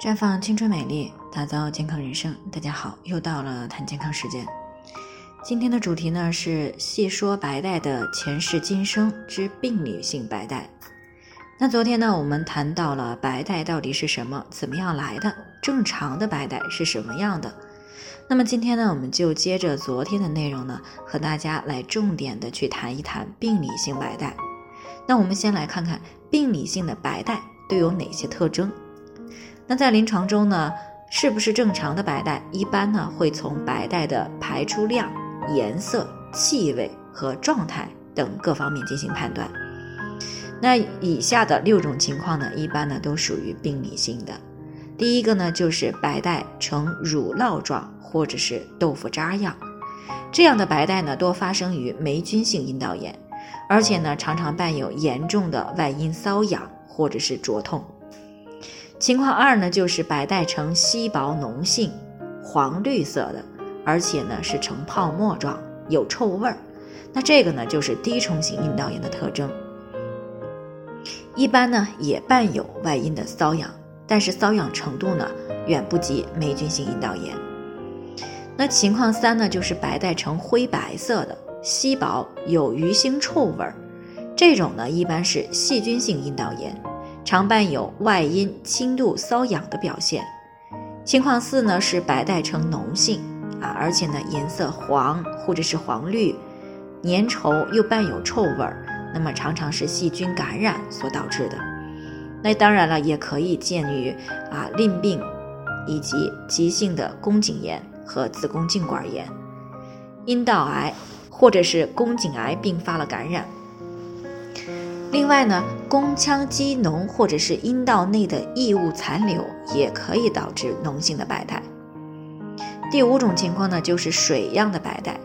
绽放青春美丽，打造健康人生。大家好，又到了谈健康时间。今天的主题呢是细说白带的前世今生之病理性白带。那昨天呢，我们谈到了白带到底是什么，怎么样来的，正常的白带是什么样的。那么今天呢，我们就接着昨天的内容呢，和大家来重点的去谈一谈病理性白带。那我们先来看看病理性的白带都有哪些特征。那在临床中呢，是不是正常的白带？一般呢会从白带的排出量、颜色、气味和状态等各方面进行判断。那以下的六种情况呢，一般呢都属于病理性的。第一个呢就是白带呈乳酪状或者是豆腐渣样，这样的白带呢多发生于霉菌性阴道炎，而且呢常常伴有严重的外阴瘙痒或者是灼痛。情况二呢，就是白带呈稀薄浓性、黄绿色的，而且呢是呈泡沫状，有臭味儿。那这个呢就是滴虫型阴道炎的特征。一般呢也伴有外阴的瘙痒，但是瘙痒程度呢远不及霉菌性阴道炎。那情况三呢，就是白带呈灰白色的、稀薄、有鱼腥臭味儿，这种呢一般是细菌性阴道炎。常伴有外阴轻度瘙痒的表现。情况四呢是白带呈脓性啊，而且呢颜色黄或者是黄绿，粘稠又伴有臭味儿，那么常常是细菌感染所导致的。那当然了，也可以见于啊淋病，以及急性的宫颈炎和子宫颈管炎、阴道癌或者是宫颈癌并发了感染。另外呢，宫腔积脓或者是阴道内的异物残留也可以导致脓性的白带。第五种情况呢，就是水样的白带，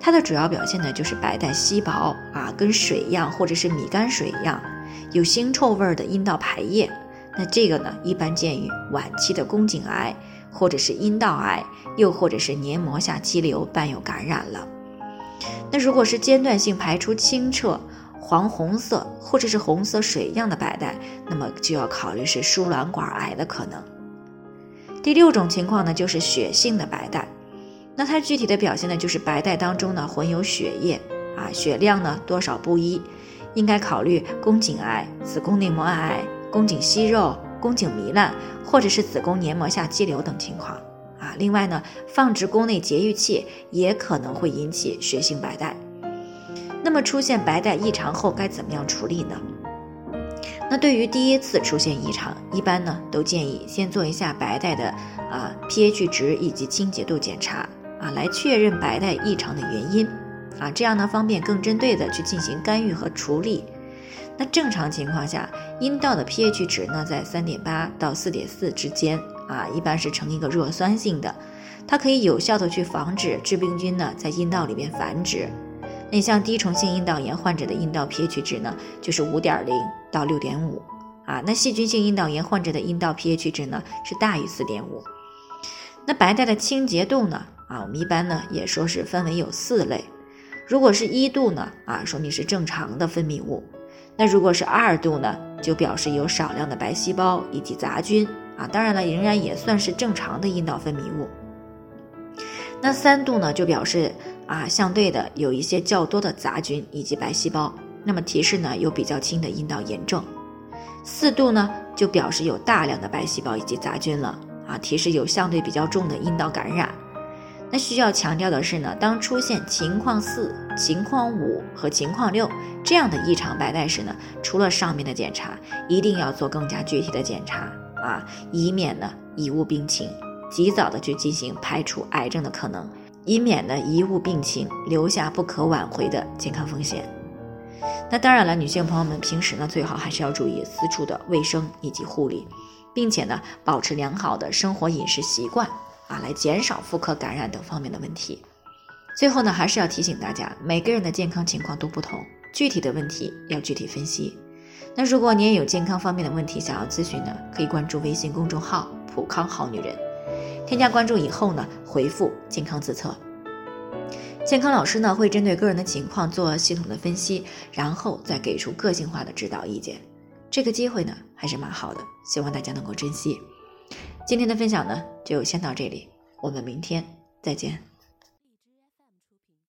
它的主要表现呢就是白带稀薄啊，跟水一样或者是米泔水一样，有腥臭味的阴道排液。那这个呢，一般见于晚期的宫颈癌或者是阴道癌，又或者是黏膜下肌瘤伴有感染了。那如果是间断性排出清澈。黄红色或者是红色水样的白带，那么就要考虑是输卵管癌的可能。第六种情况呢，就是血性的白带，那它具体的表现呢，就是白带当中呢混有血液啊，血量呢多少不一，应该考虑宫颈癌、子宫内膜癌、宫颈息肉、宫颈糜烂或者是子宫黏膜下肌瘤等情况啊。另外呢，放置宫内节育器也可能会引起血性白带。那么出现白带异常后该怎么样处理呢？那对于第一次出现异常，一般呢都建议先做一下白带的啊 pH 值以及清洁度检查啊，来确认白带异常的原因啊，这样呢方便更针对的去进行干预和处理。那正常情况下，阴道的 pH 值呢在三点八到四点四之间啊，一般是呈一个弱酸性的，它可以有效的去防止致病菌呢在阴道里面繁殖。那像滴虫性阴道炎患者的阴道 pH 值呢，就是五点零到六点五啊。那细菌性阴道炎患者的阴道 pH 值呢，是大于四点五。那白带的清洁度呢，啊，我们一般呢也说是分为有四类。如果是一度呢，啊，说明是正常的分泌物。那如果是二度呢，就表示有少量的白细胞以及杂菌啊。当然了，仍然也算是正常的阴道分泌物。那三度呢，就表示。啊，相对的有一些较多的杂菌以及白细胞，那么提示呢有比较轻的阴道炎症。四度呢就表示有大量的白细胞以及杂菌了啊，提示有相对比较重的阴道感染。那需要强调的是呢，当出现情况四、情况五和情况六这样的异常白带时呢，除了上面的检查，一定要做更加具体的检查啊，以免呢贻误病情，及早的去进行排除癌症的可能。以免呢贻误病情，留下不可挽回的健康风险。那当然了，女性朋友们平时呢最好还是要注意私处的卫生以及护理，并且呢保持良好的生活饮食习惯啊，来减少妇科感染等方面的问题。最后呢还是要提醒大家，每个人的健康情况都不同，具体的问题要具体分析。那如果你也有健康方面的问题想要咨询呢，可以关注微信公众号“普康好女人”。添加关注以后呢，回复“健康自测”，健康老师呢会针对个人的情况做系统的分析，然后再给出个性化的指导意见。这个机会呢还是蛮好的，希望大家能够珍惜。今天的分享呢，就先到这里，我们明天再见。